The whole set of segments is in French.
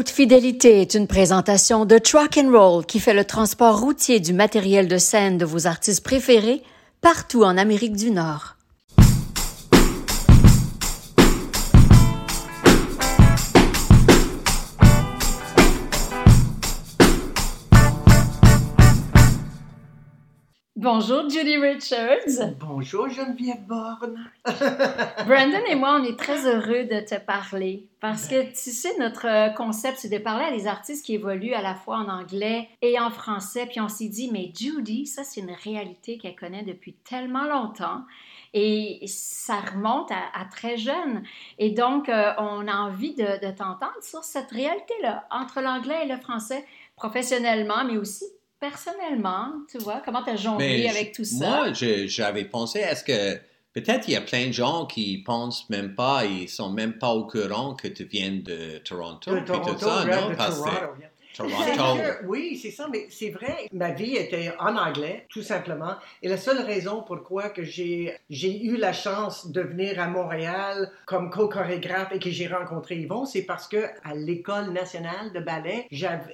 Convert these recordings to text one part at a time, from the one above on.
Haute Fidélité est une présentation de Truck and Roll qui fait le transport routier du matériel de scène de vos artistes préférés partout en Amérique du Nord. Bonjour Judy Richards. Bonjour Geneviève Borne. Brandon et moi, on est très heureux de te parler parce que tu sais, notre concept, c'est de parler à des artistes qui évoluent à la fois en anglais et en français. Puis on s'est dit, mais Judy, ça c'est une réalité qu'elle connaît depuis tellement longtemps. Et ça remonte à, très jeune. Et donc, euh, on a envie de, de t'entendre sur cette réalité-là, entre l'anglais et le français, professionnellement, mais aussi personnellement, tu vois, comment tu as jonglé avec tout ça? Moi, j'avais pensé, est-ce que peut-être il y a plein de gens qui pensent même pas, ils sont même pas au courant que tu viens de Toronto, de Toronto, tout ça, non? Parce que Toronto. oui, c'est ça, mais c'est vrai. Ma vie était en anglais, tout simplement. Et la seule raison pourquoi que j'ai, j'ai eu la chance de venir à Montréal comme co-chorégraphe et que j'ai rencontré Yvon, c'est parce que à l'École nationale de ballet,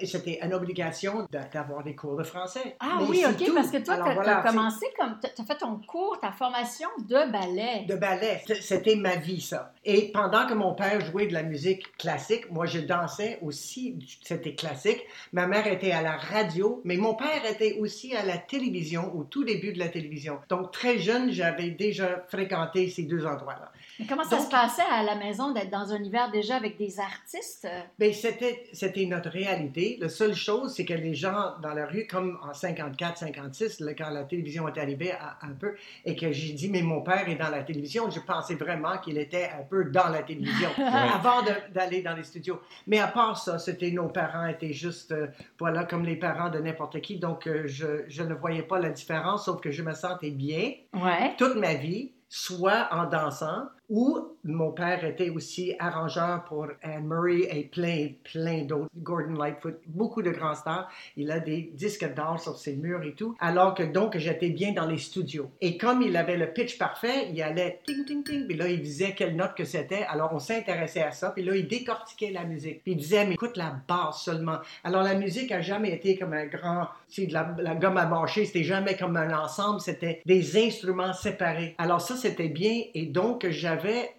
c'était une obligation d'avoir des cours de français. Ah oui, OK, parce que toi, tu as, commencé comme... Tu as fait ton cours, ta formation de ballet. De ballet. C'était ma vie, ça. Et pendant que mon père jouait de la musique classique, moi, je dansais aussi, c'était classique Ma mère était à la radio, mais mon père était aussi à la télévision, au tout début de la télévision. Donc, très jeune, j'avais déjà fréquenté ces deux endroits-là. Mais comment ça se passait à la maison d'être dans un univers déjà avec des artistes? Bien, c'était, c'était notre réalité. La seule chose, c'est que les gens dans la rue, comme en 54, 56, quand la télévision est arrivée un peu, et que j'ai dit, mais mon père est dans la télévision, je pensais vraiment qu'il était un peu dans la télévision avant d'aller dans les studios. Mais à part ça, c'était nos parents étaient juste, euh, voilà, comme les parents de n'importe qui. Donc, euh, je, je, ne voyais pas la différence, sauf que je me sentais bien ouais. toute ma vie soit en dansant, ou mon père était aussi arrangeur pour Anne Murray et plein, plein d'autres, Gordon Lightfoot, beaucoup de grands stars. Il a des disques d'or sur ses murs et tout. Alors que donc, j'étais bien dans les studios. Et comme il avait le pitch parfait, il allait ting, ting, ting, puis là, il disait quelle note que c'était. Alors, on s'intéressait à ça. Puis là, il décortiquait la musique. Puis il disait, mais écoute la basse seulement. Alors, la musique a jamais été comme un grand, si de la, la gomme à mâcher, c'était jamais comme un ensemble, c'était des instruments séparés. Alors, ça, c'était bien. Et donc, j'avais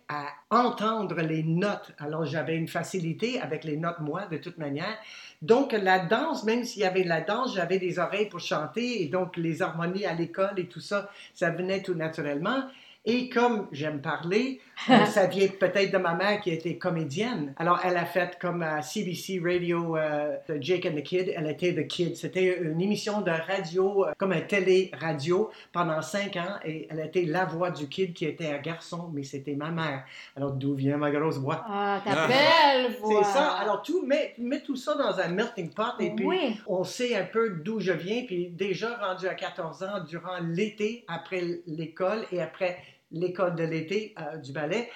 à entendre les notes. Alors, j'avais une facilité avec les notes, moi, de toute manière. Donc, la danse, même s'il y avait la danse, j'avais des oreilles pour chanter et donc les harmonies à l'école et tout ça, ça venait tout naturellement. Et comme j'aime parler, ça vient peut-être de ma mère qui était comédienne. Alors, elle a fait comme à CBC Radio, euh, Jake and the Kid, elle était The Kid. C'était une émission de radio, euh, comme un télé-radio, pendant cinq ans. Et elle était la voix du Kid qui était un garçon, mais c'était ma mère. Alors, d'où vient ma grosse voix? Ah, ta belle voix! C'est ça. Alors, tout, mets, mets, tout ça dans un melting pot et puis on sait un peu d'où je viens. Puis déjà rendu à 14 ans, durant l'été, après l'école et après l'école de l'été euh, du ballet.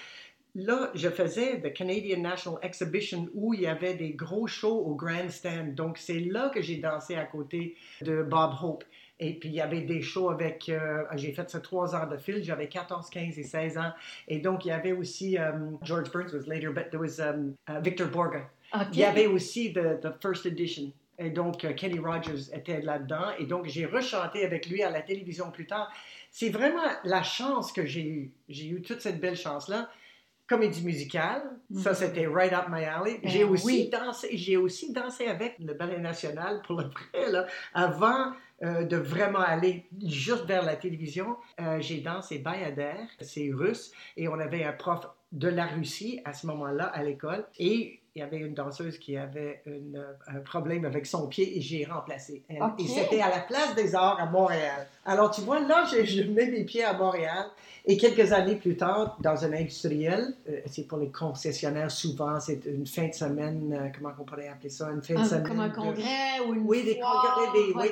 Là, je faisais the Canadian National Exhibition où il y avait des gros shows au grandstand. Donc, c'est là que j'ai dansé à côté de Bob Hope. Et puis, il y avait des shows avec, euh, j'ai fait ça trois ans de fil, j'avais 14, 15 et 16 ans. Et donc, il y avait aussi, um, George Burns was later, but there was um, uh, Victor Borga. Il y avait aussi the, the first edition. Et donc, uh, Kenny Rogers était là-dedans. Et donc, j'ai rechanté avec lui à la télévision plus tard c'est vraiment la chance que j'ai eue. J'ai eu toute cette belle chance-là. Comédie musicale, ça mhm. c'était right up my alley. Ben j'ai aussi dansé, j'ai aussi dansé avec le ballet national pour le vrai là, avant euh, de vraiment aller juste vers la télévision. Euh, j'ai dansé Bayader, c'est russe, et on avait un prof de la Russie à ce moment-là à l'école. Et il y avait une danseuse qui avait un problème avec son pied et j'ai remplacé elle. Et c'était à la Place des Arts à Montréal. Alors, tu vois, là, je, je mets mes pieds à Montréal et quelques années plus tard, dans un industriel, euh, c'est pour les concessionnaires souvent, c'est une fin de semaine, euh, comment on pourrait appeler ça, une fin de semaine. Comme un congrès ou une Oui, des congrès, des, oui,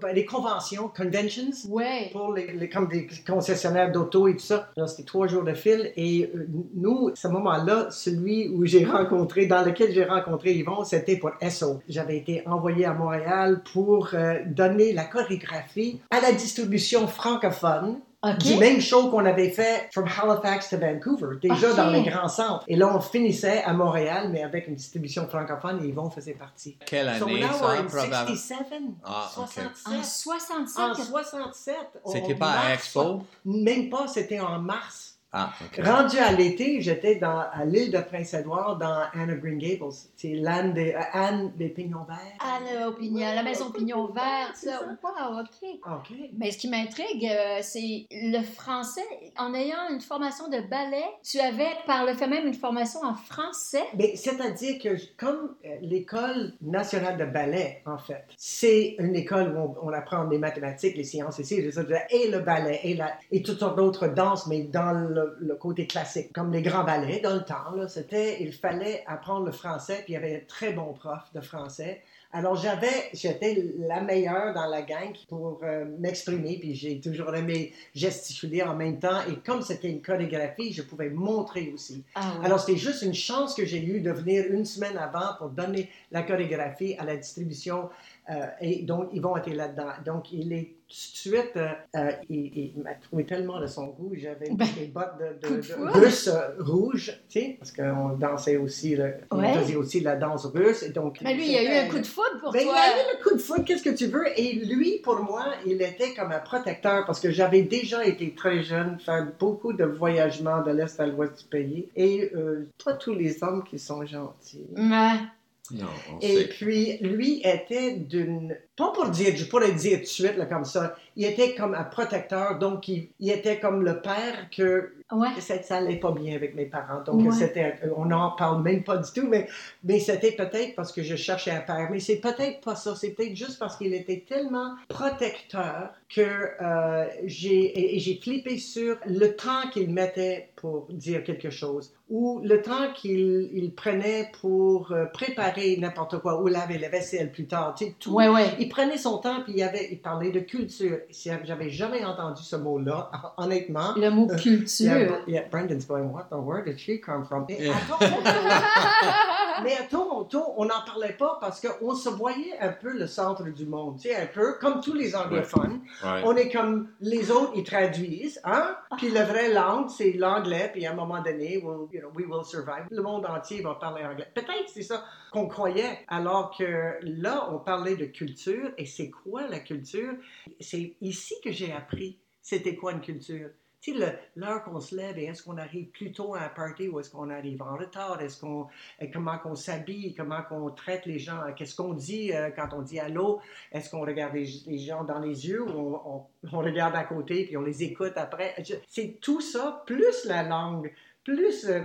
ben, des conventions, conventions, ouais. pour les, les, comme des concessionnaires d'auto et tout ça. C'était trois jours de fil et euh, nous, à ce moment-là, celui où j'ai rencontré, dans lequel j'ai rencontré Yvon, c'était pour SO. J'avais été envoyé à Montréal pour donner la chorégraphie à la distribution francophone OK. du même show qu'on avait fait from Halifax to Vancouver, déjà dans les grands centres. Et là, on finissait à Montréal, mais avec une distribution francophone, et Yvon faisait partie. Quelle So année, now ça, we're in probablement? 67, Ah, ok. 67. En 67, En 67. au- C'était pas à Expo? Même pas, c'était en mars. Ah. Rendu à l'été, j'étais dans, à l'île de Prince-Édouard, dans Anne of Green Gables. C'est l'Anne des, euh, Anne des Pignons Verts. L'opinion, la maison Pignon Vert, ça. Wow, OK. OK. Mais ce qui m'intrigue, euh, c'est le français. En ayant une formation de ballet, tu avais par le fait même une formation en français. Mais c'est-à-dire que comme euh, l'école nationale de ballet, en fait, c'est une école où on, on apprend les mathématiques, les sciences autres, et le ballet, et, la, et toutes sortes d'autres danses, mais dans le, le côté classique, comme les grands ballets dans le temps, c'était, il fallait apprendre le français, puis il y avait un très bon prof de français. Alors j'avais, j'étais la meilleure dans la gang pour euh, m'exprimer, puis j'ai toujours aimé gesticuler en même temps, et comme c'était une chorégraphie, je pouvais montrer aussi. Ah oui. Alors, c'était juste une chance que j'ai eue de venir une semaine avant pour donner la chorégraphie à la distribution. Euh, et donc, ils vont être là-dedans. Donc, il est tout de suite, euh, euh, il, il m'a trouvé tellement de son goût. J'avais Ben, des bottes de, de, foudre. russe euh, rouge, tu sais, parce qu'on dansait aussi, on faisait aussi la danse russe. Et donc, Mais lui, il y a eu un coup de foudre pour ben, toi. il a eu le coup de foot, qu'est-ce que tu veux? Et lui, pour moi, il était comme un protecteur parce que j'avais déjà été très jeune, faire beaucoup de voyagements de l'Est à l'Ouest du pays. Et pas tous les hommes qui sont gentils. Ouais. Non, on Et sait. puis, lui était d'une... Pas pour dire, je pourrais le dire tout de suite, là, comme ça. Il était comme un protecteur, donc il, il était comme le père que Ouais. ça, ça allait pas bien avec mes parents. Donc, Ouais. c'était, on n'en parle même pas du tout, mais, mais c'était peut-être parce que je cherchais un père. Mais c'est peut-être pas ça. C'est peut-être juste parce qu'il était tellement protecteur que euh, j'ai, et, j'ai flippé sur le temps qu'il mettait pour dire quelque chose ou le temps qu'il il prenait pour euh, préparer n'importe quoi ou laver la vaisselle plus tard. Tu sais, tout, Ouais. Il prenait son temps puis il, avait, il parlait de culture. J'avais jamais entendu ce mot-là, honnêtement. Le mot Yeah, culture. Br- yeah, Brendan's going, what the where did she come from? Mais, Yeah. Toronto, mais à Toronto, on n'en parlait pas parce qu'on se voyait un peu le centre du monde, tu sais, un peu comme tous les anglophones. Ouais. On est comme les autres, ils traduisent, hein? Puis la vraie langue, c'est l'anglais, puis à un moment donné, we'll, you know, we will survive. Le monde entier va parler anglais. Peut-être c'est ça qu'on croyait, alors que là, on parlait de culture, et c'est quoi la culture? C'est ici que j'ai appris c'était quoi une culture. L'heure qu'on se lève, et est-ce qu'on arrive plus tôt à un party ou est-ce qu'on arrive en retard? Est-ce qu'on, et comment qu'on s'habille? Comment qu'on traite les gens? Qu'est-ce qu'on dit euh, quand on dit allô? Est-ce qu'on regarde les, gens dans les yeux ou on, regarde à côté puis on les écoute après? C'est tout ça, plus la langue, plus euh,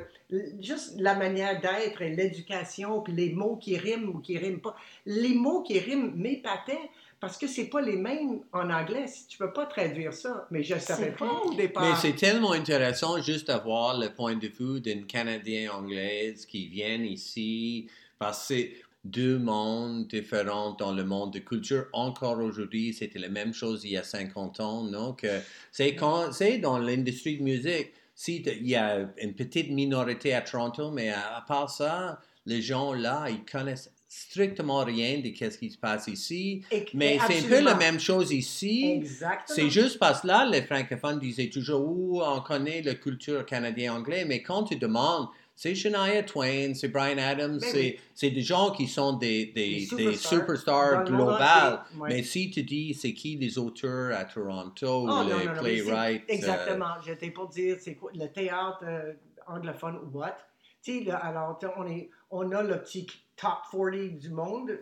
juste la manière d'être et l'éducation, puis les mots qui riment ou qui riment pas. Les mots qui riment m'épataient parce que c'est pas les mêmes en anglais. Tu peux pas traduire ça, mais je savais pas au départ. Mais c'est tellement intéressant juste d'avoir le point de vue d'une Canadienne anglaise qui vient ici parce que c'est deux mondes différents dans le monde de culture. Encore aujourd'hui, c'était la même chose il y a 50 ans. Donc, c'est quand c'est dans l'industrie de musique. Si il y a une petite minorité à Toronto, mais à, à part ça, les gens là, ils connaissent strictement rien de ce qui se passe ici. Et- Mais c'est un peu la même chose ici. C'est juste parce que là, les francophones disaient toujours, ouh, on connaît la culture canadienne-anglaise, mais quand tu demandes, c'est Shania Twain, c'est Brian Adams, Mais c'est oui. des gens qui sont des, des, superstars globales. Mais si tu dis, c'est qui les auteurs à Toronto, Oh, les non, non, mais playwrights, euh, Exactement. J'étais pour dire, c'est quoi le théâtre euh, anglophone ou what? Tu sais, là, alors, on, est, on a le petit top 40 du monde,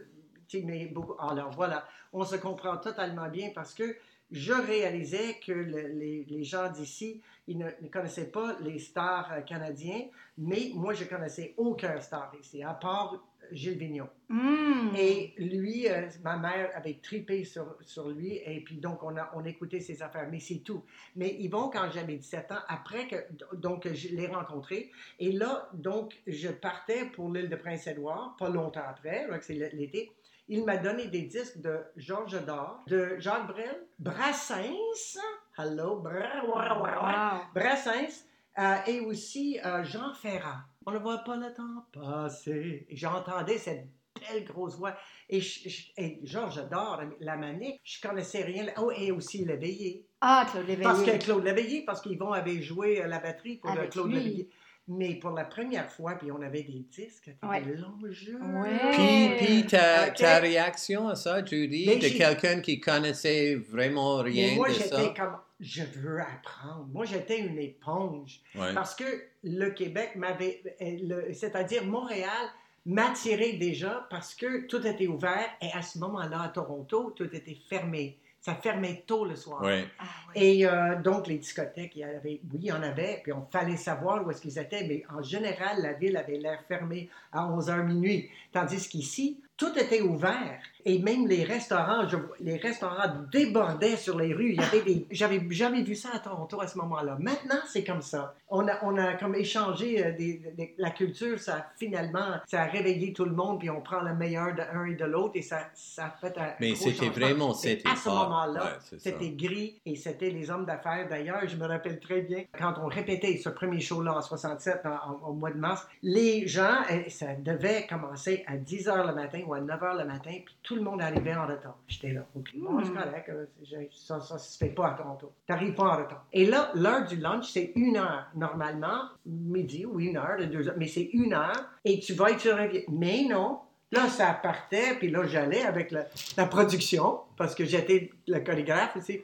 mais beaucoup. Alors voilà, on se comprend totalement bien parce que je réalisais que le- les, les gens d'ici, ils ne, ne connaissaient pas les stars euh, canadiens, mais moi, je connaissais aucun star ici, à part Gilles Vignon. Hmm. Et lui, euh, ma mère avait tripé sur, sur lui, et puis donc on a on écoutait ses affaires, mais c'est tout. Mais Yvon, quand j'avais 17 ans, après que, donc je l'ai rencontré, et là, donc, je partais pour l'île de Prince-Édouard, pas longtemps après, c'est l'été, il m'a donné des disques de Georges Dard, de Jacques Brel, Brassens, hello, Wow. Brassens, euh, et aussi euh, Jean Ferrat. On ne voit pas le temps passer. J'entendais cette belle grosse voix. Et, je, je- et genre, j'adore la manique. Je connaissais rien. Oh, et aussi Léveillé. Ah, Claude Léveillé. Parce que Claude Léveillé, parce qu'Yvon avait joué euh, la batterie pour Avec Claude lui. Léveillé. Mais pour la première fois, puis on avait des disques, c'était Ouais. jeux. Ouais. Puis, puis ta, ta réaction à ça, Judy, Mais de quelqu'un qui connaissait vraiment rien moi, de j'étais ça? comme, je veux apprendre. Moi, j'étais une éponge. Ouais. Parce que le Québec m'avait, euh, c'est-à-dire Montréal, m'attirait déjà parce que tout était ouvert et à ce moment-là, à Toronto, tout était fermé. Ça fermait tôt le soir. Ouais. Ah. Et euh, donc, les discothèques, il y avait, oui, il y en avait, puis on fallait savoir où est-ce qu'ils étaient, mais en général, la ville avait l'air fermée à 11h minuit. Tandis qu'ici, tout était ouvert. Et même les restaurants, je les restaurants débordaient sur les rues. Il y avait des, j'avais jamais vu ça à Toronto à ce moment-là. Maintenant, c'est comme ça. On a, on a comme échangé euh, des, des- la culture, ça a finalement, ça a réveillé tout le monde, puis on prend le meilleur de un et de l'autre, et ça, ça a fait un Mais c'était vraiment Et cette À ce moment-là, Ouais, c'était gris et c'était les hommes d'affaires. D'ailleurs, je me rappelle très bien, quand on répétait ce premier show-là en 67, en- en- au mois de mars, les gens, eh, ça devait commencer à 10 h le matin ou à 9 h le matin, puis tout le monde arrivait en retard. J'étais là, OK, bon, c'est Hmm. correct, euh, j'ai- ça, ça se fait pas à Toronto. T'arrives pas en retard. Et là, l'heure du lunch, c'est une heure. Normalement, midi ou une heure, de deux heures, mais c'est une heure, et tu vas et tu reviens. Mais non, Là, ça partait, puis là, j'allais avec la, la production, parce que j'étais le chorégraphe aussi.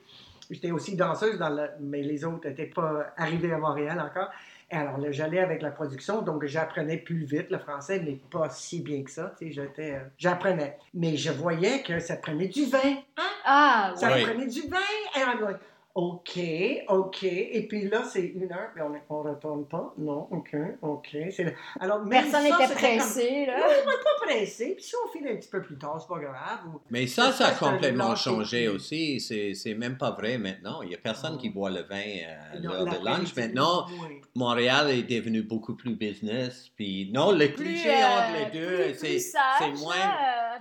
J'étais aussi danseuse, dans le, mais les autres n'étaient pas arrivés à Montréal encore. Alors, là, j'allais avec la production, donc j'apprenais plus vite le français, mais pas si bien que ça. Tu sais, j'étais, euh, j'apprenais. Mais je voyais que ça prenait du vin. Ah, Ça. Oui. prenait du vin. I'm like, OK, OK. Et puis là, c'est une heure, puis on ne retourne pas. Non, OK, OK. C'est- Alors, Personne n'était comme- pressé, là. non, on n'est pas pressé. Puis si on file un petit peu plus tard, c'est pas grave. Ou- Mais ça, ça a Ça, complètement changé aussi. C'est, c'est même pas vrai maintenant. Il n'y a personne qui boit le vin à l'heure de lunch. Maintenant, oui. Montréal est devenu beaucoup plus business. Puis non, le cliché euh, entre les deux, plus- c'est, plus sage, c'est moins.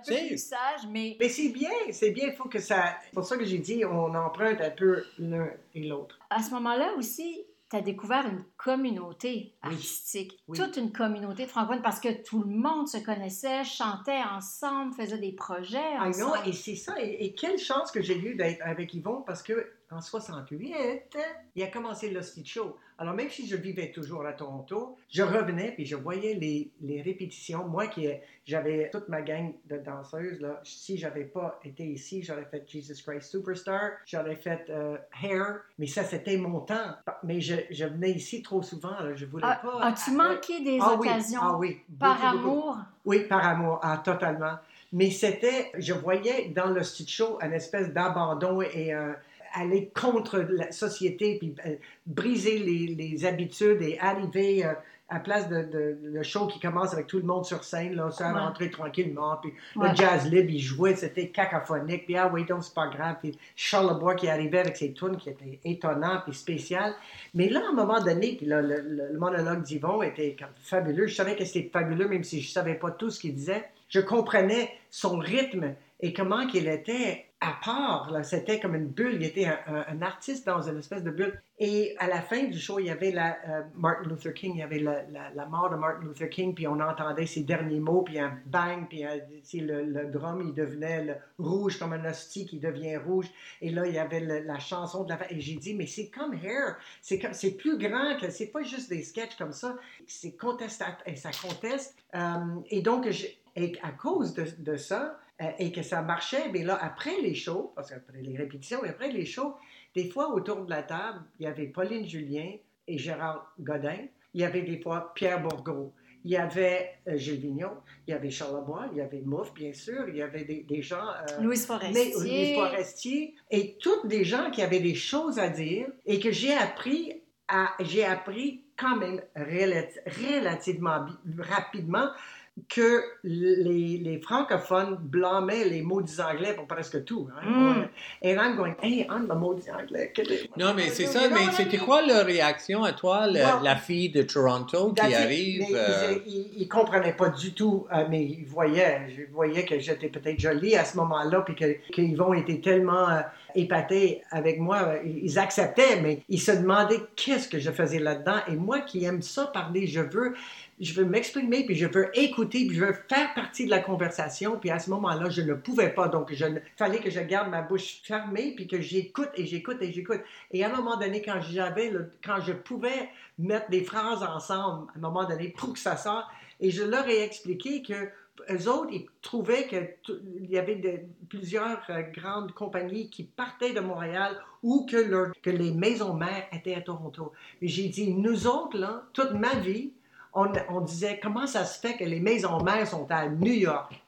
Peu plus sage, mais Mais c'est bien, c'est bien. Il faut que ça. C'est pour ça que j'ai dit, on emprunte un peu l'un et l'autre. à ce moment-là aussi, tu as découvert une communauté artistique, Oui. toute une communauté de francophones, parce que tout le monde se connaissait, chantait ensemble, faisait des projets Ah non, ensemble. et c'est ça. Et, et quelle chance que j'ai eu d'être avec Yvon parce que en 68, il a commencé Stitch Show. Alors même si je vivais toujours à Toronto, je revenais puis je voyais les, les répétitions. Moi qui ai- j'avais toute ma gang de danseuses là, si j'avais pas été ici, j'aurais fait Jesus Christ Superstar, j'aurais fait euh, Hair, mais ça c'était mon temps. Mais je, je venais ici trop souvent, là, je voulais Ah, pas. As-tu manqué des ah oui, occasions ah oui, par beaucoup, amour? Oui, par amour, ah, totalement. Mais c'était, je voyais dans le stitch show une espèce d'abandon et euh, aller contre la société, puis euh, briser les, les habitudes et arriver euh, à place de, de- le show qui commence avec tout le monde sur scène, là, ça Ouais. rentrer tranquillement, puis Ouais. le jazz libre, il jouait, c'était cacophonique, puis ah oui, donc c'est pas grave, puis Charles Lebois qui arrivait avec ses tunes qui étaient étonnants puis spéciales. Mais là, à un moment donné, puis là, le, le- le monologue d'Yvon était comme fabuleux. Je savais que c'était fabuleux, même si je savais pas tout ce qu'il disait. Je comprenais son rythme et comment qu'il était à part. C'était comme une bulle. Il était un, artiste dans une espèce de bulle. Et à la fin du show, il y avait euh, Martin Luther King. Il y avait la, mort de Martin Luther King. Puis on entendait ses derniers mots. Puis un bang. Puis le, drum, il devenait rouge comme un hostie qui devient rouge. Et là, il y avait la chanson de la. Et j'ai dit, mais c'est comme Hair. C'est comme- c'est plus grand que c'est pas juste des sketchs comme ça. C'est contestat et ça conteste. Euh, et donc, à cause de ça, euh, et que ça marchait, mais là, après les shows, parce qu'après les répétitions, et après les shows, des fois autour de la table, il y avait Pauline Julien et Gérard Godin. Il y avait des fois Pierre Bourgault. Il y avait euh, Gilles Vigneault, il y avait Charles Lebois, il y avait Mouffe, bien sûr, il y avait des, des gens... euh, Louise mais Forestier. Louise Forestier et toutes des gens qui avaient des choses à dire et que j'ai appris à j'ai appris quand même relati- relativement rapidement que les, les francophones blâmaient les maudits anglais pour presque tout. Hein? Mm. Et I'm going, hey, I'm the maudit anglais. Non, mais c'est ça. Mais what I c'était quoi leur réaction à toi, le- Well, la fille de Toronto qui arrive? Mais euh, ils, ne comprenaient pas du tout, euh, mais ils voyaient, je voyais que j'étais peut-être jolie à ce moment-là, puis que, que Yvon était tellement euh, épatés avec moi. Ils acceptaient, mais ils se demandaient qu'est-ce que je faisais là-dedans. Et moi qui aime ça parler, je veux je veux m'exprimer, puis je veux écouter, puis je veux faire partie de la conversation. Puis à ce moment-là, je ne pouvais pas. Donc, il fallait que je garde ma bouche fermée, puis que j'écoute et j'écoute et j'écoute. Et à un moment donné, quand j'avais, quand je pouvais mettre des phrases ensemble, à un moment donné, pour que ça sorte, et je leur ai expliqué que eux autres, ils trouvaient qu'il y avait plusieurs euh, grandes compagnies qui partaient de Montréal ou que, leur, que les maisons mères étaient à Toronto. J'ai dit, nous autres, là, toute ma vie, on, disait comment ça se fait que les maisons mères sont à New York?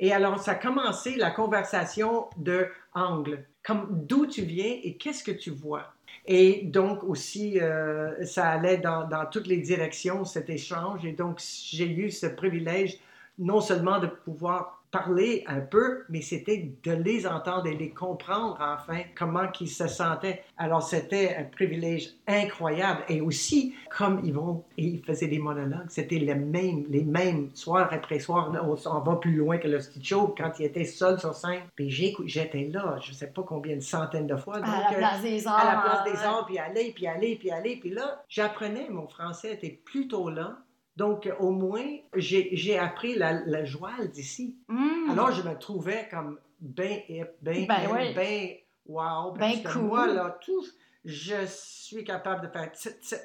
Et alors, ça a commencé la conversation de angle, comme d'où tu viens et qu'est-ce que tu vois? Et donc aussi, euh, ça allait dans, dans, toutes les directions, cet échange. Et donc, j'ai eu ce privilège non seulement de pouvoir parler un peu, mais c'était de les entendre et les comprendre enfin comment ils se sentaient. Alors c'était un privilège incroyable et aussi comme ils vont et ils faisaient des monologues, c'était les mêmes, les mêmes soir après soir. On, va plus loin que le Show quand il était seul sur scène. Puis j'étais là, je sais pas combien de centaines de fois. Donc, à la place des arts. À la place des arts, puis aller, puis aller, puis aller, puis là j'apprenais mon français était plutôt là donc, au moins, j'ai appris la, joie d'ici. Hmm. Alors, je me trouvais comme bien hip, ben, bien wow. Bien cool. Moi, là, tout, je suis capable de faire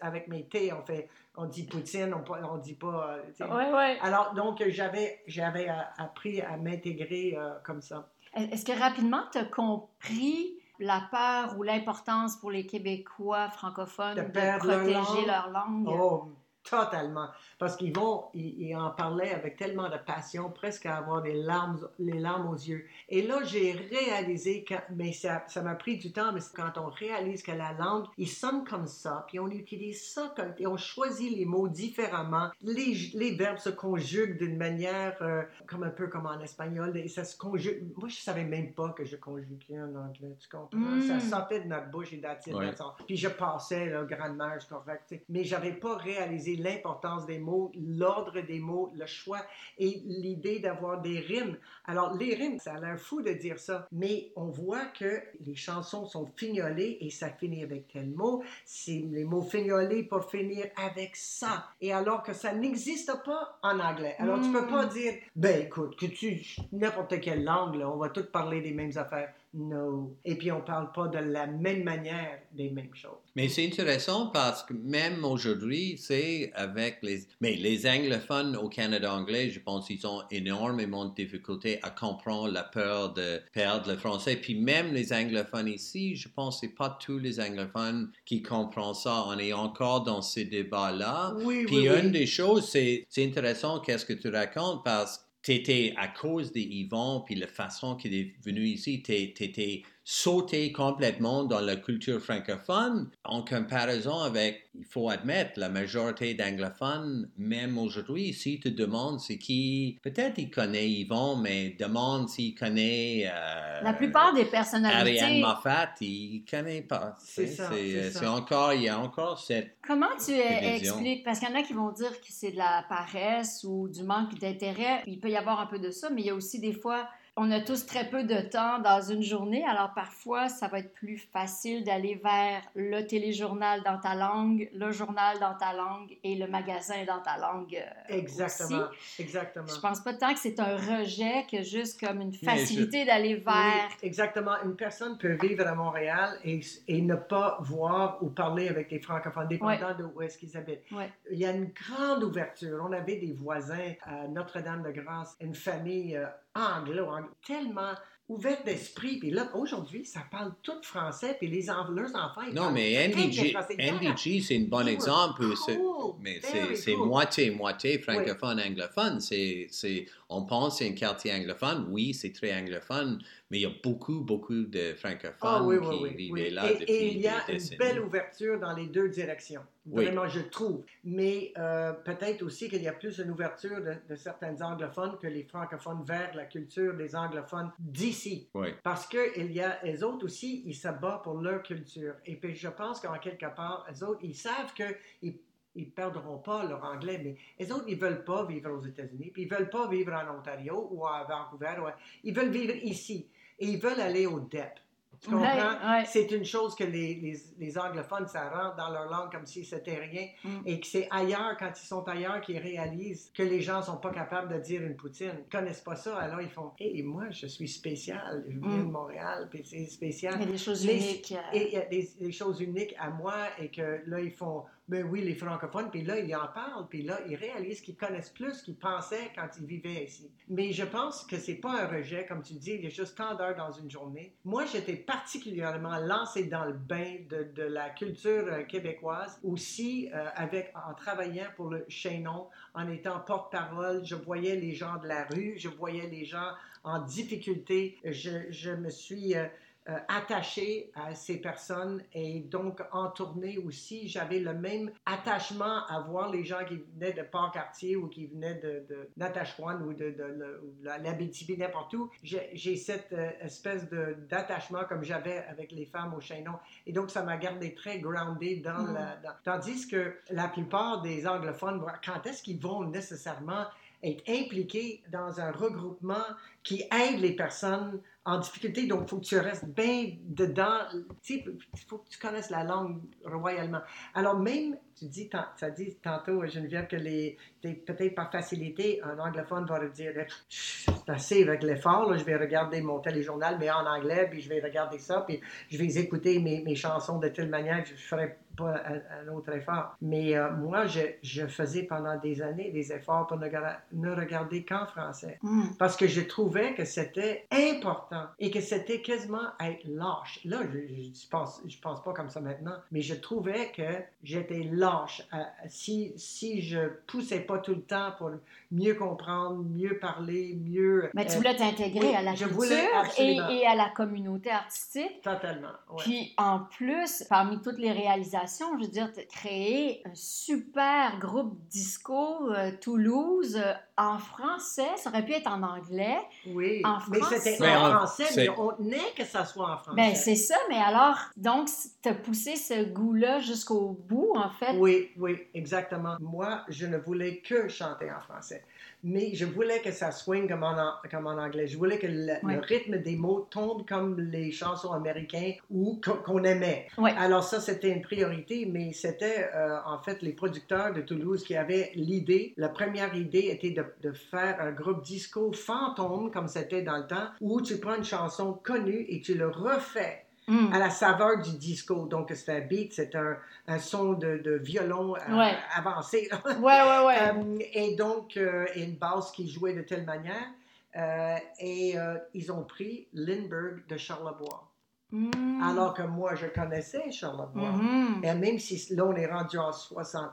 avec mes thés. On fait, on dit poutine, on, ne dit pas. Oui, oui. Alors, donc, j'avais appris à m'intégrer euh, comme ça. Est-ce que rapidement, tu as compris la peur ou l'importance pour les Québécois francophones de, protéger leur langue? Oh, Totalement. Parce qu'ils vont, ils, en parlaient avec tellement de passion, presque à avoir des larmes, les larmes aux yeux. Et là, j'ai réalisé, que, mais ça, ça m'a pris du temps, mais quand on réalise que la langue, il sonne comme ça, puis on utilise ça, comme, et on choisit les mots différemment. Les, les verbes se conjuguent d'une manière, euh, comme un peu comme en espagnol, et ça se conjugue. Moi, je savais même pas que je conjuguais en anglais, tu comprends? Ça hmm. sortait de notre bouche et d'attitude. Puis je passais, le grand-mère, correct, mais j'avais pas réalisé l'importance des mots, l'ordre des mots, le choix et l'idée d'avoir des rimes. Alors, les rimes, ça a l'air fou de dire ça, mais on voit que les chansons sont fignolées et ça finit avec tel mot. C'est les mots fignolés pour finir avec ça. Et alors que ça n'existe pas en anglais. Alors, tu peux pas hmm. dire, ben écoute, que tu, n'importe quelle langue, on va tous parler des mêmes affaires. No. Et puis, on parle pas de la même manière des mêmes choses. Mais c'est intéressant parce que même aujourd'hui, c'est avec les... Mais les anglophones au Canada anglais, je pense qu'ils ont énormément de difficultés à comprendre la peur de perdre le français. Puis même les anglophones ici, je pense que c'est pas tous les anglophones qui comprennent ça. On est encore dans ces débats-là. Oui, Puis oui, une des choses, c'est intéressant qu'est-ce que tu racontes parce que t'étais à cause des Yvon puis la façon qu'il est venu ici, t'étais sauté complètement dans la culture francophone en comparaison avec, il faut admettre, la majorité d'anglophones, même aujourd'hui, si tu demandes c'est qui, peut-être il connaît Yvon, mais demande s'il connaît... Euh, la plupart des personnalités... Ariane Moffat, il connaît pas. C'est ça, c'est encore, il y a encore cette... Comment tu expliques, parce qu'il y en a qui vont dire que c'est de la paresse ou du manque d'intérêt, il peut y avoir un peu de ça, mais il y a aussi des fois on a tous très peu de temps dans une journée, alors parfois, ça va être plus facile d'aller vers le téléjournal dans ta langue, le journal dans ta langue et le magasin dans ta langue. Euh, exactement, exactement. Je pense pas tant que c'est un rejet que juste comme une facilité d'aller vers. exactement. Une personne peut vivre à Montréal et, et, ne pas voir ou parler avec des francophones, dépendant de où est-ce qu'ils habitent. Il y a une grande ouverture. On avait des voisins à Notre-Dame-de-Grâce, une famille. Euh, anglo, tellement ouverte d'esprit. Puis là, aujourd'hui, ça parle tout français, puis les leurs enfants, ils Non, mais NDG, NDG c'est un bon exemple. mais c'est moitié-moitié francophone-anglophone. C'est on pense c'est un quartier anglophone. Oui, c'est très anglophone, mais il y a beaucoup, beaucoup de francophones ah qui vivent là et, depuis Et il y a une belle ouverture dans les deux directions. Vraiment, je trouve. Mais euh, peut-être aussi qu'il y a plus une ouverture de, de certains anglophones que les francophones vers la culture des anglophones d'ici. Parce qu'il y a, les autres aussi, ils se battent pour leur culture. Et puis, je pense qu'en quelque part, les autres, ils savent qu'ils ils ne perdront pas leur anglais, mais les autres, ils ne veulent pas vivre aux États-Unis, puis ils ne veulent pas vivre en Ontario ou à Vancouver. ils veulent vivre ici et ils veulent aller au DEP. Tu comprends? Ouais, ouais. C'est une chose que les, les, les anglophones, ça rentre dans leur langue comme si c'était rien. Mm. Et que c'est ailleurs, quand ils sont ailleurs, qu'ils réalisent que les gens sont pas capables de dire une poutine. Ils connaissent pas ça, alors ils font Hé, moi, je suis spécial. Je viens Mm. de Montréal, puis c'est spécial. Il y a des choses Les- uniques. euh, Et il y a des, des choses uniques à moi et que là, ils font, ben oui, les francophones, puis là, ils en parlent, puis là, ils réalisent qu'ils connaissent plus qu'ils pensaient quand ils vivaient ici. Mais je pense que c'est pas un rejet, comme tu dis, il y a juste tant d'heures dans une journée. Moi, j'étais particulièrement lancé dans le bain de, la culture euh, québécoise, aussi euh, avec, en travaillant pour le Chaînon, en étant porte-parole, je voyais les gens de la rue, je voyais les gens en difficulté, je, je me suis... euh, euh, attaché à ces personnes et donc en tournée aussi, j'avais le même attachement à voir les gens qui venaient de Port-Cartier ou qui venaient de, de Natashquan ou de, de, de l'Abitibi, n'importe où. J'ai cette euh, espèce d'attachement comme j'avais avec les femmes au Chaînon. Et donc, ça m'a gardé très groundé dans Mm. la... dans- Tandis que la plupart des anglophones, quand est-ce qu'ils vont nécessairement être impliqués dans un regroupement qui aide les personnes en difficulté. Donc, il faut que tu restes bien dedans. Il faut que tu connaisses la langue royalement. Alors, même, tu dis, ça dit tantôt, Geneviève, que les, peut-être par facilité, un anglophone va dire, c'est assez avec l'effort, là, je vais regarder mon téléjournal, mais en anglais, puis je vais regarder ça, puis je vais écouter mes, mes chansons de telle manière que je ferai pas un, un autre effort. Mais euh, moi, je, je faisais pendant des années des efforts pour ne, regarder qu'en français. mm. Parce que je trouvais que c'était important et que c'était quasiment être lâche. Là, je, je, pense, je pense pas comme ça maintenant, mais je trouvais que j'étais lâche. Euh, si, si je poussais pas tout le temps pour mieux comprendre, mieux parler, mieux... Mais tu euh, voulais t'intégrer oui, à la culture et, à la communauté artistique. Totalement, ouais. Puis en plus, parmi toutes les réalisations, je veux dire, tu as créé un super groupe disco euh, Toulouse euh, en français. Ça aurait pu être en anglais. Oui, en mais français. c'était Mais en en- français, mais on tenait que ça soit en français. Ben c'est ça, mais alors, donc, tu as poussé ce goût-là jusqu'au bout, en fait? Oui, oui, exactement. Moi, je ne voulais que chanter en français. Mais je voulais que ça swing comme en, an- comme en anglais. Je voulais que le, rythme des mots tombe comme les chansons américaines ou qu'on aimait. Alors ça, c'était une priorité, mais c'était euh, en fait les producteurs de Toulouse qui avaient l'idée. La première idée était de, de faire un groupe disco fantôme, comme c'était dans le temps, où tu prends une chanson connue et tu le refais Mm. à la saveur du disco. Donc, c'est un beat, c'est un, un son de, de violon euh, Ouais. avancé. là. Ouais, ouais, ouais. Euh, et donc, euh, et une basse qui jouait de telle manière. Et ils ont pris Lindbergh de Charlebois. Mm. Alors que moi, je connaissais Charlebois. Mhm. Et même si là, on est rendu en 60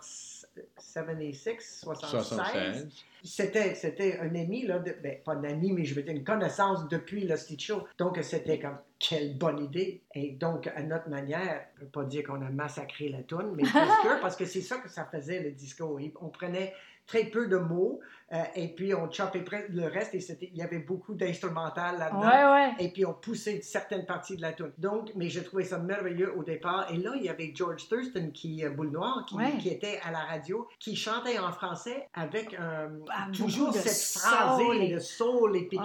76, 76, 76. c'était, c'était un ami, là, de- ben, pas un ami, mais je veux dire une connaissance depuis le Stitch Show. Donc, c'était comme, quelle bonne idée. Et donc, à notre manière, je ne peux pas dire qu'on a massacré la toune, mais presque, parce que c'est ça que ça faisait, le disco. On prenait très peu de mots, euh, et puis on chopait le reste, et c'était, il y avait beaucoup d'instrumental là-dedans. Ouais, ouais. Et puis on poussait certaines parties de la tune. Donc, mais je trouvais ça merveilleux au départ. Et là, il y avait George Thurston, qui, euh, Boule Noire, qui, Ouais. qui était à la radio, qui chantait en français avec un, Ah, toujours cette soul phrasée et- de soul. Et puis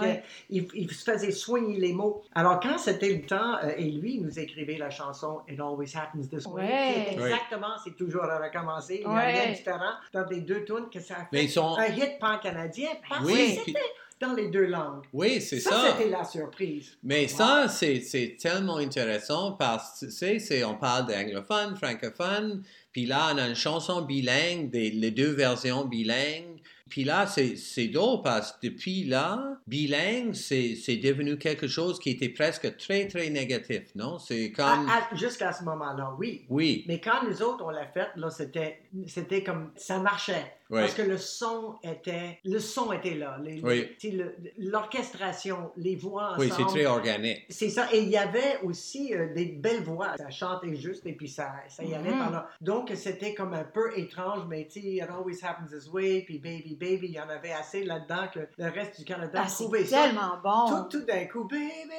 il, il se faisait soigner les mots. Alors, quand c'était le temps, euh, et lui, il nous écrivait la chanson It Always Happens This Way. Exactement, c'est toujours à recommencer. Il n'y a Ouais. rien de différent dans les deux tunes que ça a fait Mais ils sont. un hit pan-canadien parce Oui, que c'était dans les deux langues. Oui, c'est Ça, ça. c'était la surprise. Mais ça, c'est c'est tellement intéressant parce que, tu sais, c'est- on parle d'anglophone, francophone, puis là, on a une chanson bilingue, des, les deux versions bilingues. Puis là, c'est c'est drôle parce que depuis là, bilingue, c'est c'est devenu quelque chose qui était presque très, très négatif, non? C'est comme... À- à- Jusqu'à ce moment-là, oui. Oui, Mais quand nous autres, on l'a fait, là, c'était, c'était comme, ça marchait. Oui. Parce que le son était, le son était là. Les- Oui. le- L'orchestration, les voix oui, c'est ensemble. très organique. C'est ça. Et il y avait aussi euh, des belles voix. Ça chantait juste et puis ça, ça y allait Mhm. par là. Donc, c'était comme un peu étrange, mais tu sais, it always happens this way, puis baby, baby, il y en avait assez là-dedans que le reste du Canada Ah, trouvait ça. tellement bon. Tout, tout d'un coup, baby,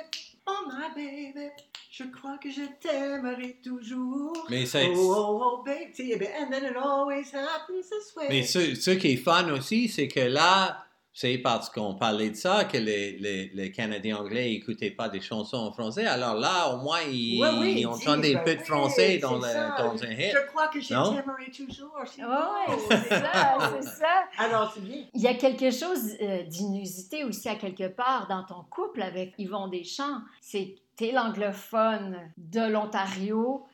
oh my baby, je crois que je t'aimerai toujours. Mais c'est... Oh, oh, oh, baby, and then it always happens this way. Mais ce, ce qui est fun aussi, c'est que là, c'est parce qu'on parlait de ça que les, les, les Canadiens anglais n'écoutaient pas des chansons en français. Alors là, au moins, ils, Oui, oui, ils ben peu de oui, français dans, c'est le- ça. dans un hit. Je crois que je Non? t'aimerai toujours. c'est Ouais, beau. c'est ça, c'est ça. Alors, c'est bien. Il y a quelque chose euh, d'inusité aussi à quelque part dans ton couple avec Yvon Deschamps. C'est que tu es l'anglophone de l'Ontario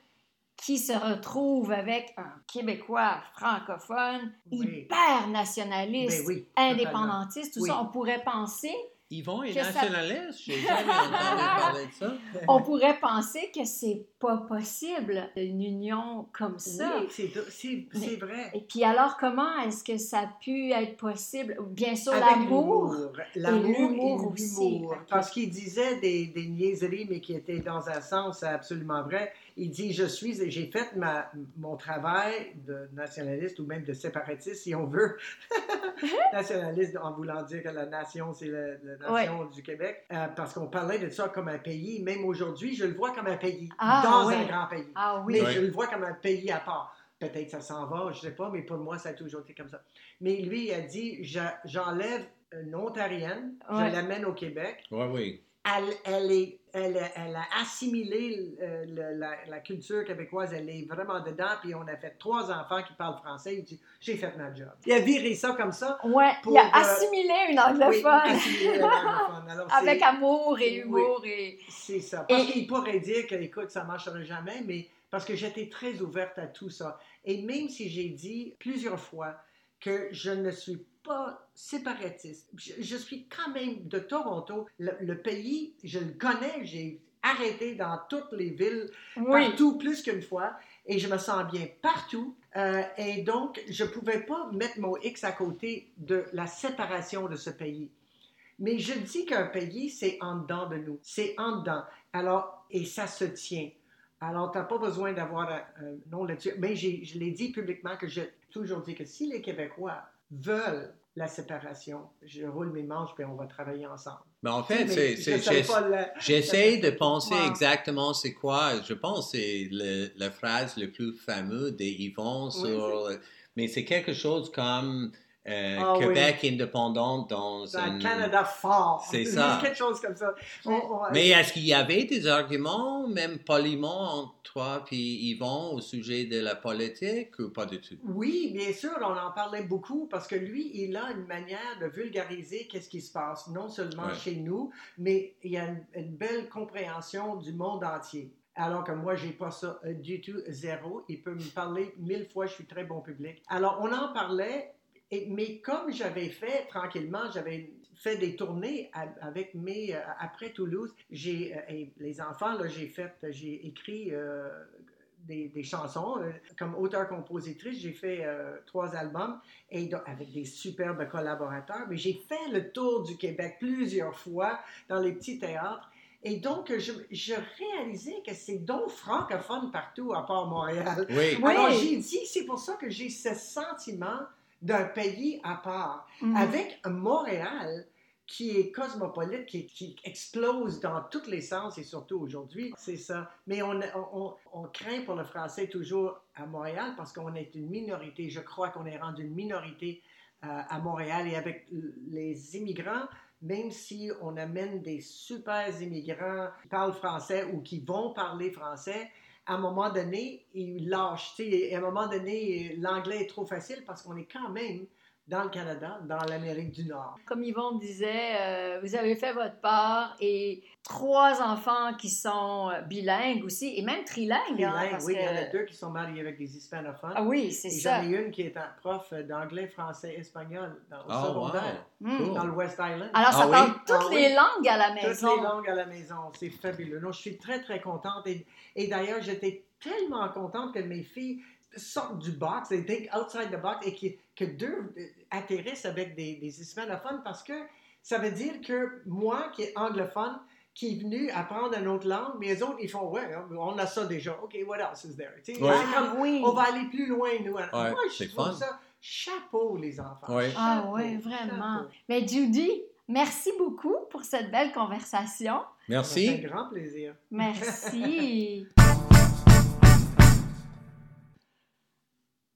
qui se retrouve avec un Québécois francophone Oui. hyper nationaliste, Ben oui, indépendantiste, tout Oui. ça. On pourrait penser, Yvon est Que ça- nationaliste. J'ai jamais entendu parler de ça. on pourrait penser que c'est pas possible une union comme ça. Oui, c'est c'est- c'est vrai. Et puis alors, comment est-ce que ça a pu être possible? Bien sûr, Avec l'amour. L'amour Et et l'humour aussi. l'humour. Parce qu'il disait des, des niaiseries, mais qui étaient dans un sens absolument vrai. Il dit Je suis, et j'ai fait ma, mon travail de nationaliste ou même de séparatiste, si on veut. nationaliste en voulant dire que la nation, c'est la, la nation du Québec. Euh, parce qu'on parlait de ça comme un pays. Même aujourd'hui, je le vois comme un pays. Ah, dans oui. un grand pays. Ah oui. Mais Oui. je le vois comme un pays à part. Peut-être ça s'en va, je sais pas, mais pour moi, ça a toujours été comme ça. Mais lui, il a dit, Je- j'enlève une Ontarienne, Ouais. je l'amène au Québec. Oui, oui. Elle, elle, est, elle, a- elle a assimilé euh, le- la, la culture québécoise, elle est vraiment dedans, puis on a fait trois enfants qui parlent français. Il dit, j'ai fait ma job. Il a viré ça comme ça. Ouais, Pour, il a euh, assimilé une Oui, anglophone. Alors, c'est- avec amour et Oui. humour et... C'est ça. Parce Et- qu'il pourrait dire que, écoute, ça ne marchera jamais, mais parce que j'étais très ouverte à tout ça. Et même si j'ai dit plusieurs fois que je ne suis pas séparatiste, je, je suis quand même de Toronto. Le, le pays, je le connais, j'ai arrêté dans toutes les villes, Oui, partout, plus qu'une fois, et je me sens bien partout. Euh, et donc, je ne pouvais pas mettre mon X à côté de la séparation de ce pays. Mais je dis qu'un pays, c'est en dedans de nous. C'est en dedans. Alors, et ça se tient. Alors, tu n'as pas besoin d'avoir un, un nom là-dessus. Mais je l'ai dit publiquement que j'ai toujours dit que si les Québécois veulent la séparation, je roule mes manches et on va travailler ensemble. Mais en fait, c'est, j'essaie de penser exactement c'est quoi. Je pense que c'est le- la phrase le plus fameuse des Yvon sur. mais c'est quelque chose comme euh, Ah oui. Québec indépendant dans un. Canada fort. C'est ça. quelque chose comme ça. On- on- Mais est-ce qu'il y avait des arguments, même poliment, entre toi et Yvon au sujet de la politique ou pas du tout? Oui, bien sûr, on en parlait beaucoup parce que lui, il a une manière de vulgariser qu'est-ce qui se passe, non seulement Ouais. chez nous, mais il y a une, une belle compréhension du monde entier. Alors que moi, j'ai pas ça euh, du tout, zéro. Il peut me parler mille fois, je suis très bon public. Alors, on en parlait, et- mais comme j'avais fait tranquillement, j'avais fait des tournées a- avec mes euh, après Toulouse. J'ai euh, les enfants là, j'ai fait, j'ai écrit euh, des, des chansons comme auteur-compositrice. J'ai fait euh, trois albums et donc, avec des superbes collaborateurs. Mais j'ai fait le tour du Québec plusieurs fois dans les petits théâtres. Et donc, je, je réalisais que c'est donc francophone partout à part Montréal. Oui. Oui. Alors, j'ai dit, c'est pour ça que j'ai ce sentiment d'un pays à part, Mhm. avec Montréal qui est cosmopolite, qui, qui explose dans tous les sens et surtout aujourd'hui, c'est ça. Mais on, on, on craint pour le français toujours à Montréal parce qu'on est une minorité. Je crois qu'on est rendu une minorité euh, à Montréal et avec les immigrants, même si on amène des super immigrants qui parlent français ou qui vont parler français, à un moment donné, ils lâchent. tu sais, À un moment donné, l'anglais est trop facile parce qu'on est quand même dans le Canada, dans l'Amérique du Nord. Comme Yvon disait, euh, vous avez fait votre part et trois enfants qui sont euh, bilingues aussi et même trilingues. hein, Trilingue, parce oui, il y en a deux qui sont mariés avec des hispanophones. Ah oui, c'est Et ça. j'en ai une qui est un prof d'anglais, français, espagnol dans, au Ah, wow. secondaire, Hmm. Cool. dans le West Island. Alors, ça Ah oui? parle toutes Ah oui. les langues à la Toutes maison. les langues à la maison, c'est fabuleux. Non, je suis très, très contente. Et, et d'ailleurs, j'étais tellement contente que mes filles sortent du box, they think outside the box, et qui- que deux atterrissent avec des, des hispanophones parce que ça veut dire que moi, qui est anglophone, qui est venu apprendre une autre langue, mais les autres, ils font, ouais, on a ça déjà. OK, what else is there? Tu sais, Ouais. c'est comme, oui. on va aller plus loin, nous. Moi, je c'est trouve fun. ça chapeau, les enfants. Ouais. Ah ouais, vraiment. chapeau. Mais Judy, merci beaucoup pour cette belle conversation. C'est Merci. un grand plaisir. Merci.